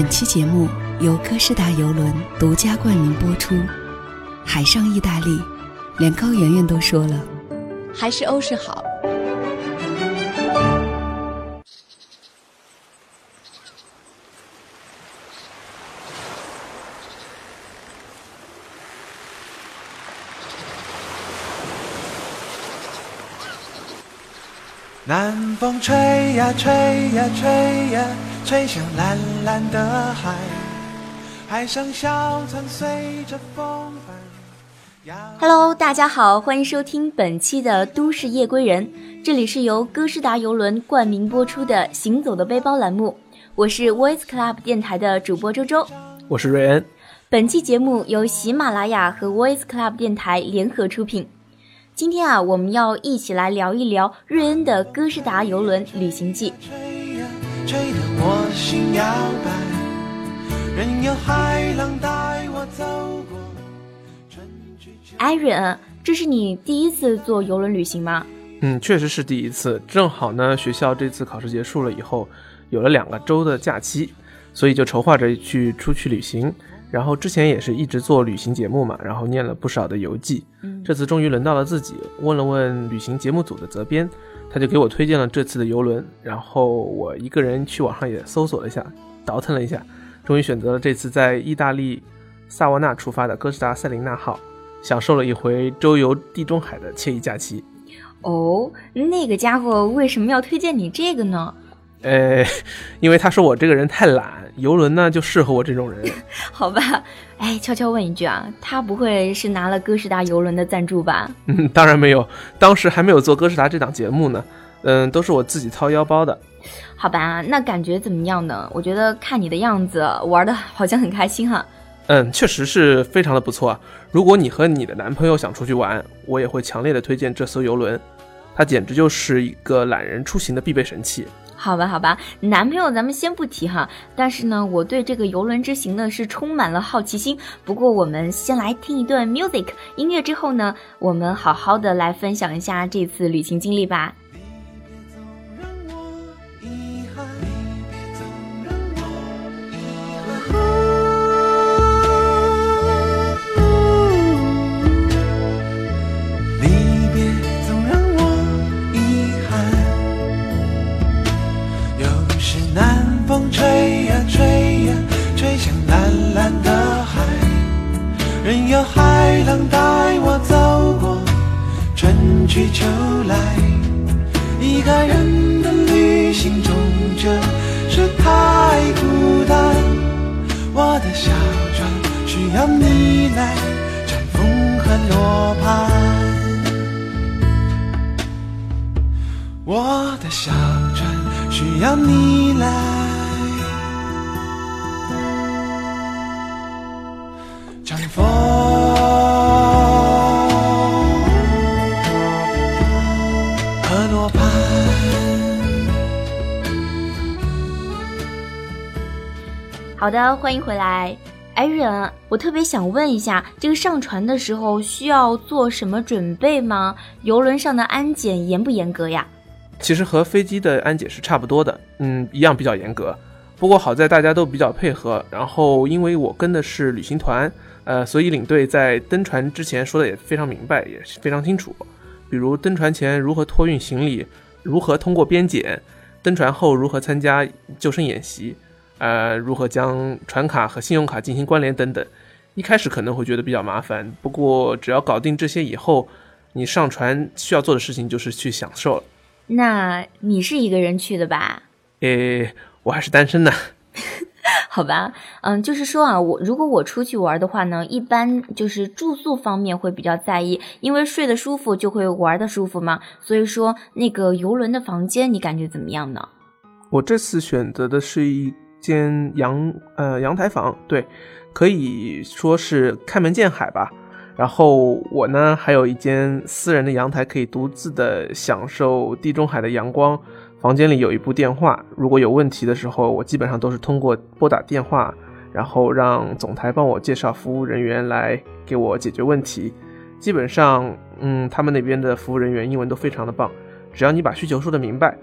本期节目由哥斯达游轮独家冠名播出。海上意大利，连高圆圆都说了，还是欧式好。南风吹呀吹呀吹呀，吹向蓝蓝的海。海上小船随着风帆。Hello，大家好，欢迎收听本期的《都市夜归人》，这里是由歌诗达游轮冠名播出的《行走的背包》栏目，我是 Voice Club 电台的主播周周，我是瑞恩。本期节目由喜马拉雅和 Voice Club 电台联合出品。今天啊，我们要一起来聊一聊瑞恩的哥诗达游轮旅行记。哎，瑞恩，这是你第一次坐游轮旅行吗？嗯，确实是第一次。正好呢，学校这次考试结束了以后，有了两个周的假期，所以就筹划着去出去旅行。然后之前也是一直做旅行节目嘛，然后念了不少的游记。嗯，这次终于轮到了自己，问了问旅行节目组的责编，他就给我推荐了这次的游轮。然后我一个人去网上也搜索了一下，倒腾了一下，终于选择了这次在意大利萨沃纳出发的哥斯达塞琳娜号，享受了一回周游地中海的惬意假期。哦，那个家伙为什么要推荐你这个呢？呃，因为他说我这个人太懒，游轮呢就适合我这种人。好吧，哎，悄悄问一句啊，他不会是拿了哥斯达游轮的赞助吧？嗯，当然没有，当时还没有做哥斯达这档节目呢。嗯，都是我自己掏腰包的。好吧，那感觉怎么样呢？我觉得看你的样子，玩的好像很开心哈。嗯，确实是非常的不错啊。如果你和你的男朋友想出去玩，我也会强烈的推荐这艘游轮，它简直就是一个懒人出行的必备神器。好吧，好吧，男朋友咱们先不提哈。但是呢，我对这个游轮之行呢是充满了好奇心。不过我们先来听一段 music 音乐之后呢，我们好好的来分享一下这次旅行经历吧。秋来，一个人的旅行中，这是太孤单。我的小船需要你来乘风和罗盘。我的小船需要你来乘风。好的，欢迎回来，艾瑞恩。我特别想问一下，这个上船的时候需要做什么准备吗？游轮上的安检严不严格呀？其实和飞机的安检是差不多的，嗯，一样比较严格。不过好在大家都比较配合，然后因为我跟的是旅行团，呃，所以领队在登船之前说的也非常明白，也是非常清楚。比如登船前如何托运行李，如何通过边检，登船后如何参加救生演习。呃，如何将船卡和信用卡进行关联等等，一开始可能会觉得比较麻烦，不过只要搞定这些以后，你上船需要做的事情就是去享受了。那你是一个人去的吧？诶，我还是单身呢。好吧，嗯，就是说啊，我如果我出去玩的话呢，一般就是住宿方面会比较在意，因为睡得舒服就会玩的舒服嘛。所以说，那个游轮的房间你感觉怎么样呢？我这次选择的是一。间阳呃阳台房，对，可以说是开门见海吧。然后我呢还有一间私人的阳台，可以独自的享受地中海的阳光。房间里有一部电话，如果有问题的时候，我基本上都是通过拨打电话，然后让总台帮我介绍服务人员来给我解决问题。基本上，嗯，他们那边的服务人员英文都非常的棒，只要你把需求说的明白，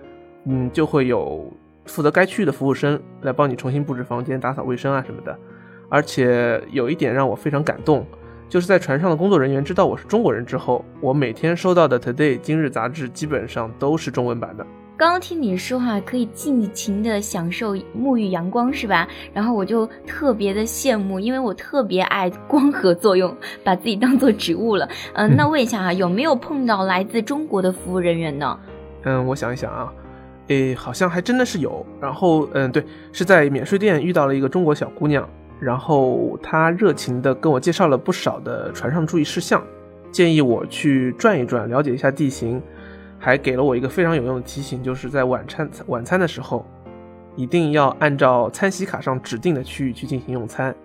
嗯，就会有。负责该区域的服务生来帮你重新布置房间、打扫卫生啊什么的。而且有一点让我非常感动，就是在船上的工作人员知道我是中国人之后，我每天收到的《Today》今日杂志基本上都是中文版的。刚刚听你说哈，可以尽情的享受沐浴阳光是吧？然后我就特别的羡慕，因为我特别爱光合作用，把自己当做植物了。嗯，那 问一下啊，有没有碰到来自中国的服务人员呢？嗯，我想一想啊，诶，好像还真的是有。然后，嗯，对，是在免税店遇到了一个中国小姑娘，然后她热情的跟我介绍了不少的船上注意事项，建议我去转一转，了解一下地形。还给了我一个非常有用的提醒，就是在晚餐晚餐的时候，一定要按照餐席卡上指定的区域去进行用餐。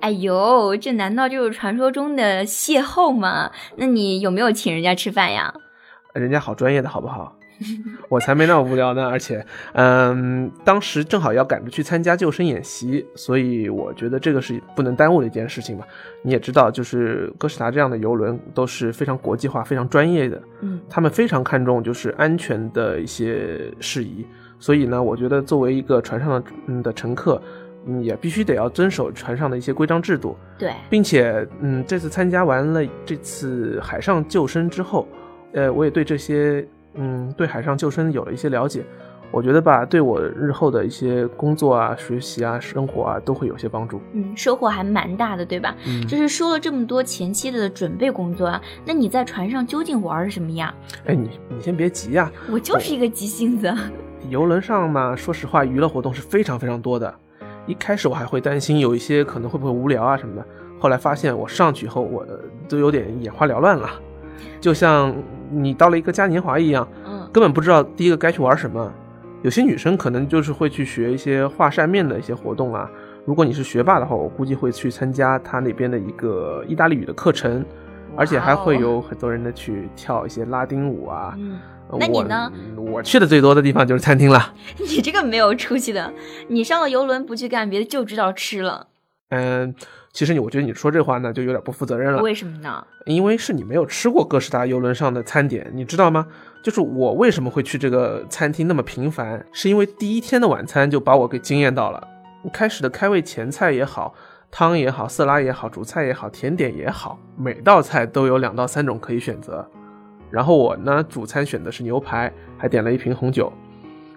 哎呦，这难道就是传说中的邂逅吗？那你有没有请人家吃饭呀？人家好专业的，好不好？我才没那么无聊呢，而且，嗯，当时正好要赶着去参加救生演习，所以我觉得这个是不能耽误的一件事情吧。你也知道，就是哥斯达这样的游轮都是非常国际化、非常专业的，嗯，他们非常看重就是安全的一些事宜，所以呢，我觉得作为一个船上的嗯的乘客，嗯，也必须得要遵守船上的一些规章制度，对，并且，嗯，这次参加完了这次海上救生之后，呃，我也对这些。嗯，对海上救生有了一些了解，我觉得吧，对我日后的一些工作啊、学习啊、生活啊，都会有些帮助。嗯，收获还蛮大的，对吧？嗯，就是说了这么多前期的准备工作啊，那你在船上究竟玩什么呀？哎，你你先别急呀，我就是一个急性子。游轮上嘛，说实话，娱乐活动是非常非常多的。一开始我还会担心有一些可能会不会无聊啊什么的，后来发现我上去以后，我都有点眼花缭乱了。就像你到了一个嘉年华一样，嗯，根本不知道第一个该去玩什么。有些女生可能就是会去学一些画扇面的一些活动啊。如果你是学霸的话，我估计会去参加他那边的一个意大利语的课程，而且还会有很多人的去跳一些拉丁舞啊。嗯，那你呢？我去的最多的地方就是餐厅了。你这个没有出息的，你上了游轮不去干别的，就知道吃了。嗯。其实你，我觉得你说这话呢，就有点不负责任了。为什么呢？因为是你没有吃过哥斯达游轮上的餐点，你知道吗？就是我为什么会去这个餐厅那么频繁，是因为第一天的晚餐就把我给惊艳到了。开始的开胃前菜也好，汤也好，色拉也好，主菜也好，甜点也好，每道菜都有两到三种可以选择。然后我呢，主餐选的是牛排，还点了一瓶红酒。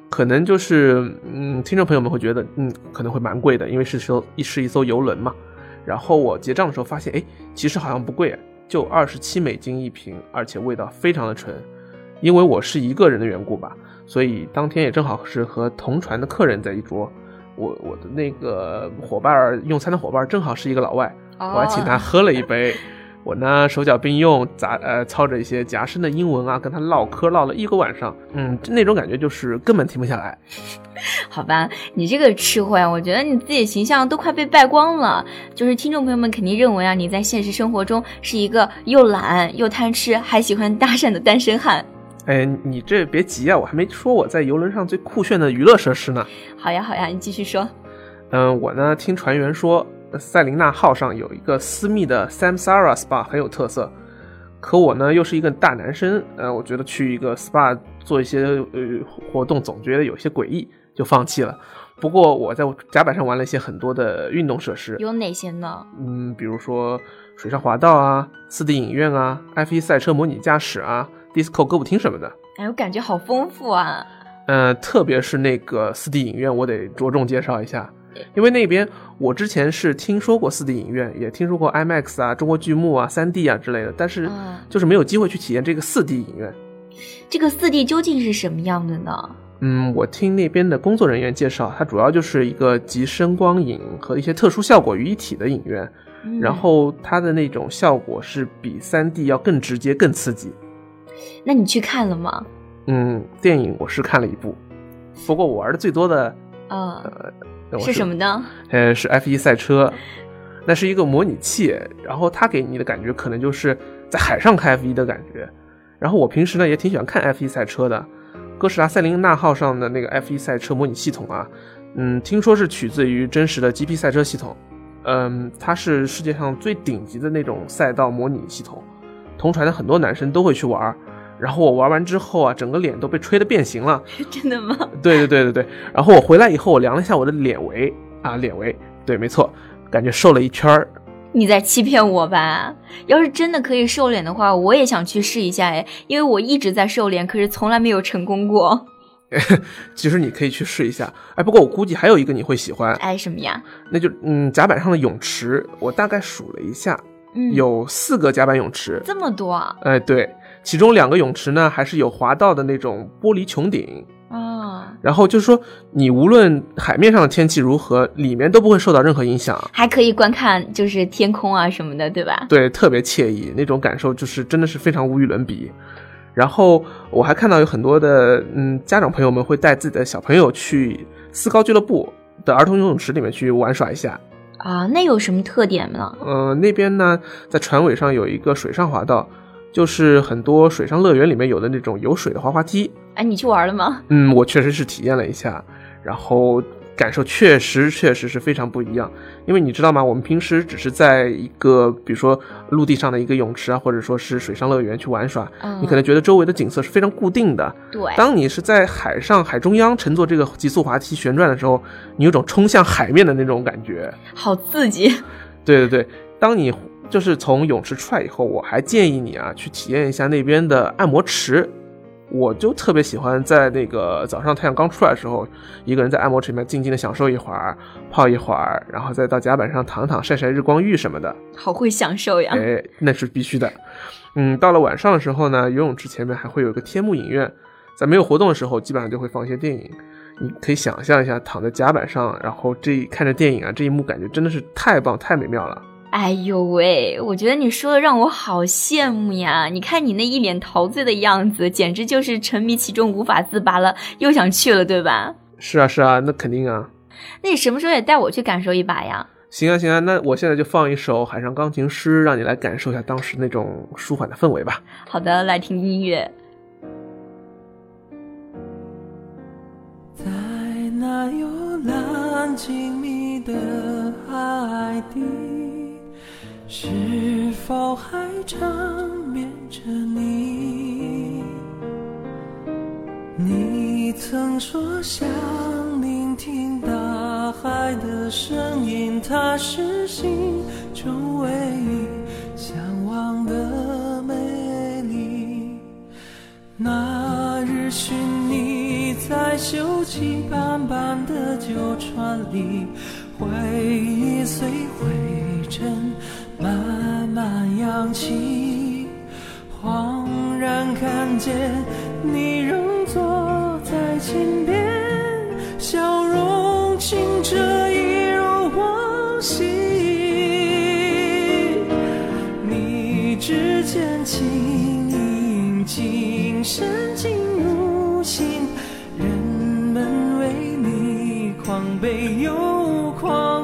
可能就是，嗯，听众朋友们会觉得，嗯，可能会蛮贵的，因为是艘一是一艘游轮嘛。然后我结账的时候发现，哎，其实好像不贵，就二十七美金一瓶，而且味道非常的纯。因为我是一个人的缘故吧，所以当天也正好是和同船的客人在一桌。我我的那个伙伴用餐的伙伴正好是一个老外，我还请他喝了一杯。我呢手脚并用，杂呃操着一些夹生的英文啊，跟他唠嗑唠了一个晚上，嗯，那种感觉就是根本停不下来。好吧，你这个吃货呀，我觉得你自己的形象都快被败光了。就是听众朋友们肯定认为啊，你在现实生活中是一个又懒又贪吃还喜欢搭讪的单身汉。哎，你这别急啊，我还没说我在游轮上最酷炫的娱乐设施呢。好呀好呀，你继续说。嗯，我呢听船员说。塞琳娜号上有一个私密的 Samsara Spa 很有特色，可我呢又是一个大男生，呃，我觉得去一个 SPA 做一些呃活动总觉得有些诡异，就放弃了。不过我在甲板上玩了一些很多的运动设施，有哪些呢？嗯，比如说水上滑道啊、4D 影院啊、F1 赛车模拟驾驶啊、Disco 歌舞厅什么的。哎，我感觉好丰富啊。嗯，特别是那个 4D 影院，我得着重介绍一下。因为那边我之前是听说过四 D 影院，也听说过 IMAX 啊、中国剧目啊、三 D 啊之类的，但是就是没有机会去体验这个四 D 影院。这个四 D 究竟是什么样的呢？嗯，我听那边的工作人员介绍，它主要就是一个集声光影和一些特殊效果于一体的影院，然后它的那种效果是比三 D 要更直接、更刺激。那你去看了吗？嗯，电影我是看了一部，不过我玩的最多的呃。是什么呢？呃，是 F 一赛车，那是一个模拟器，然后它给你的感觉可能就是在海上开 F 一的感觉。然后我平时呢也挺喜欢看 F 一赛车的，哥斯达塞琳娜号上的那个 F 一赛车模拟系统啊，嗯，听说是取自于真实的 GP 赛车系统，嗯，它是世界上最顶级的那种赛道模拟系统，同船的很多男生都会去玩，然后我玩完之后啊，整个脸都被吹得变形了。真的吗？对对对对对。然后我回来以后，我量了一下我的脸围啊，脸围，对，没错，感觉瘦了一圈儿。你在欺骗我吧？要是真的可以瘦脸的话，我也想去试一下哎，因为我一直在瘦脸，可是从来没有成功过。其实你可以去试一下，哎，不过我估计还有一个你会喜欢，哎，什么呀？那就嗯，甲板上的泳池，我大概数了一下，嗯，有四个甲板泳池，这么多啊？哎，对，其中两个泳池呢，还是有滑道的那种玻璃穹顶啊，然后就是说，你无论海面上的天气如何，里面都不会受到任何影响，还可以观看就是天空啊什么的，对吧？对，特别惬意，那种感受就是真的是非常无与伦比。然后我还看到有很多的嗯家长朋友们会带自己的小朋友去思高俱乐部的儿童游泳池里面去玩耍一下啊，那有什么特点呢？呃，那边呢在船尾上有一个水上滑道，就是很多水上乐园里面有的那种有水的滑滑梯。哎，你去玩了吗？嗯，我确实是体验了一下，然后。感受确实确实是非常不一样，因为你知道吗？我们平时只是在一个比如说陆地上的一个泳池啊，或者说是水上乐园去玩耍，你可能觉得周围的景色是非常固定的。对，当你是在海上海中央乘坐这个极速滑梯旋转的时候，你有种冲向海面的那种感觉，好刺激。对对对，当你就是从泳池出来以后，我还建议你啊去体验一下那边的按摩池。我就特别喜欢在那个早上太阳刚出来的时候，一个人在按摩池里面静静的享受一会儿，泡一会儿，然后再到甲板上躺躺晒晒日光浴什么的。好会享受呀！哎，那是必须的。嗯，到了晚上的时候呢，游泳池前面还会有一个天幕影院，在没有活动的时候，基本上就会放一些电影。你可以想象一下，躺在甲板上，然后这看着电影啊，这一幕感觉真的是太棒太美妙了。哎呦喂，我觉得你说的让我好羡慕呀！你看你那一脸陶醉的样子，简直就是沉迷其中无法自拔了，又想去了，对吧？是啊，是啊，那肯定啊。那你什么时候也带我去感受一把呀？行啊，行啊，那我现在就放一首《海上钢琴师》，让你来感受一下当时那种舒缓的氛围吧。好的，来听音乐。在那幽蓝静谧的海底。是否还缠绵着你？你曾说想聆听大海的声音，它是心中唯一向往的美丽。那日寻你在锈迹斑斑的旧船里，回忆随灰见你仍坐在前边，笑容清澈一如往昔。你指尖轻盈，琴声进入心，人们为你狂悲又狂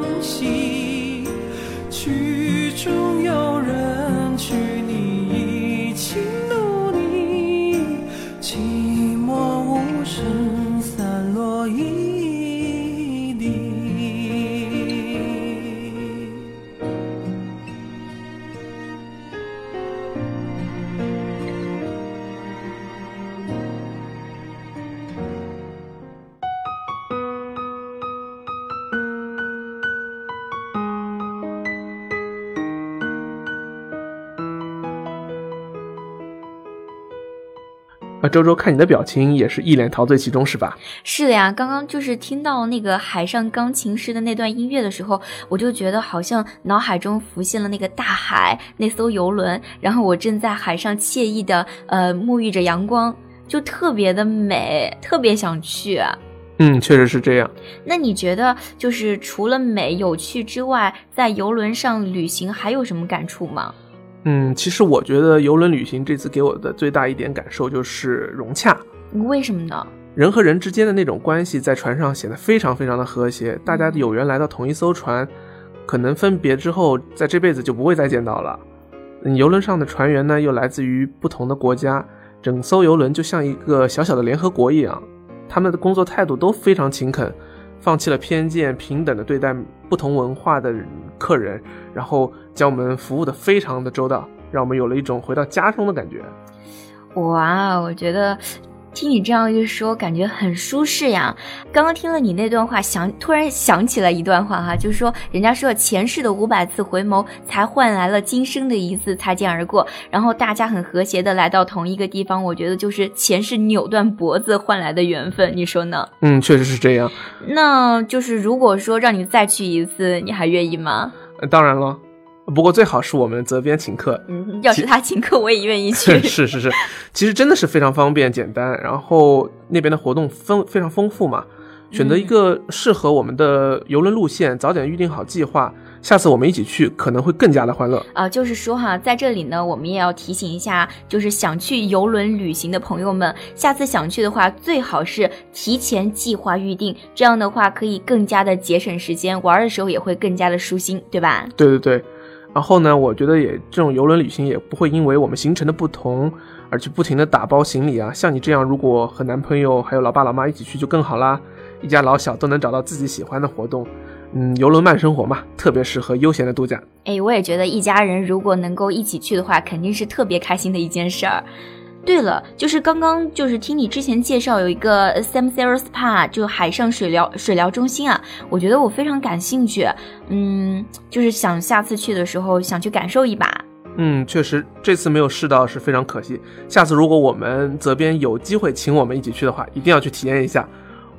啊，周周，看你的表情也是一脸陶醉其中，是吧？是的呀，刚刚就是听到那个海上钢琴师的那段音乐的时候，我就觉得好像脑海中浮现了那个大海，那艘游轮，然后我正在海上惬意的呃沐浴着阳光，就特别的美，特别想去。嗯，确实是这样。那你觉得就是除了美有趣之外，在游轮上旅行还有什么感触吗？嗯，其实我觉得游轮旅行这次给我的最大一点感受就是融洽。为什么呢？人和人之间的那种关系在船上显得非常非常的和谐，大家有缘来到同一艘船，可能分别之后，在这辈子就不会再见到了。嗯，游轮上的船员呢，又来自于不同的国家，整艘游轮就像一个小小的联合国一样，他们的工作态度都非常勤恳。放弃了偏见，平等的对待不同文化的客人，然后将我们服务的非常的周到，让我们有了一种回到家中的感觉。哇，我觉得。听你这样一说，感觉很舒适呀。刚刚听了你那段话，想突然想起了一段话哈，就是说，人家说前世的五百次回眸，才换来了今生的一次擦肩而过。然后大家很和谐的来到同一个地方，我觉得就是前世扭断脖子换来的缘分，你说呢？嗯，确实是这样。那就是如果说让你再去一次，你还愿意吗？当然了。不过最好是我们责编请客，嗯，要是他请客，我也愿意去。是是是，其实真的是非常方便简单，然后那边的活动丰非常丰富嘛，选择一个适合我们的游轮路线，早点预定好计划。下次我们一起去可能会更加的欢乐啊！就是说哈，在这里呢，我们也要提醒一下，就是想去游轮旅行的朋友们，下次想去的话，最好是提前计划预定，这样的话可以更加的节省时间，玩的时候也会更加的舒心，对吧？对对对。然后呢，我觉得也这种游轮旅行也不会因为我们行程的不同而去不停的打包行李啊。像你这样，如果和男朋友还有老爸老妈一起去就更好啦，一家老小都能找到自己喜欢的活动。嗯，游轮慢生活嘛，特别适合悠闲的度假。哎，我也觉得一家人如果能够一起去的话，肯定是特别开心的一件事儿。对了，就是刚刚就是听你之前介绍有一个 Sam Sarah Spa，就海上水疗水疗中心啊，我觉得我非常感兴趣，嗯，就是想下次去的时候想去感受一把。嗯，确实这次没有试到是非常可惜，下次如果我们责编有机会请我们一起去的话，一定要去体验一下，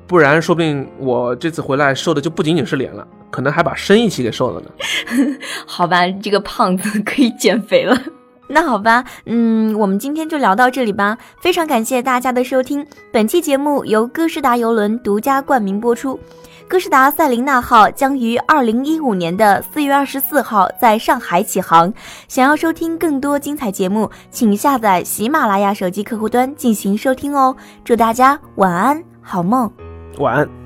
不然说不定我这次回来瘦的就不仅仅是脸了，可能还把身一起给瘦了呢。好吧，这个胖子可以减肥了。那好吧，嗯，我们今天就聊到这里吧。非常感谢大家的收听，本期节目由哥斯达游轮独家冠名播出。哥斯达塞琳娜号将于二零一五年的四月二十四号在上海起航。想要收听更多精彩节目，请下载喜马拉雅手机客户端进行收听哦。祝大家晚安，好梦，晚安。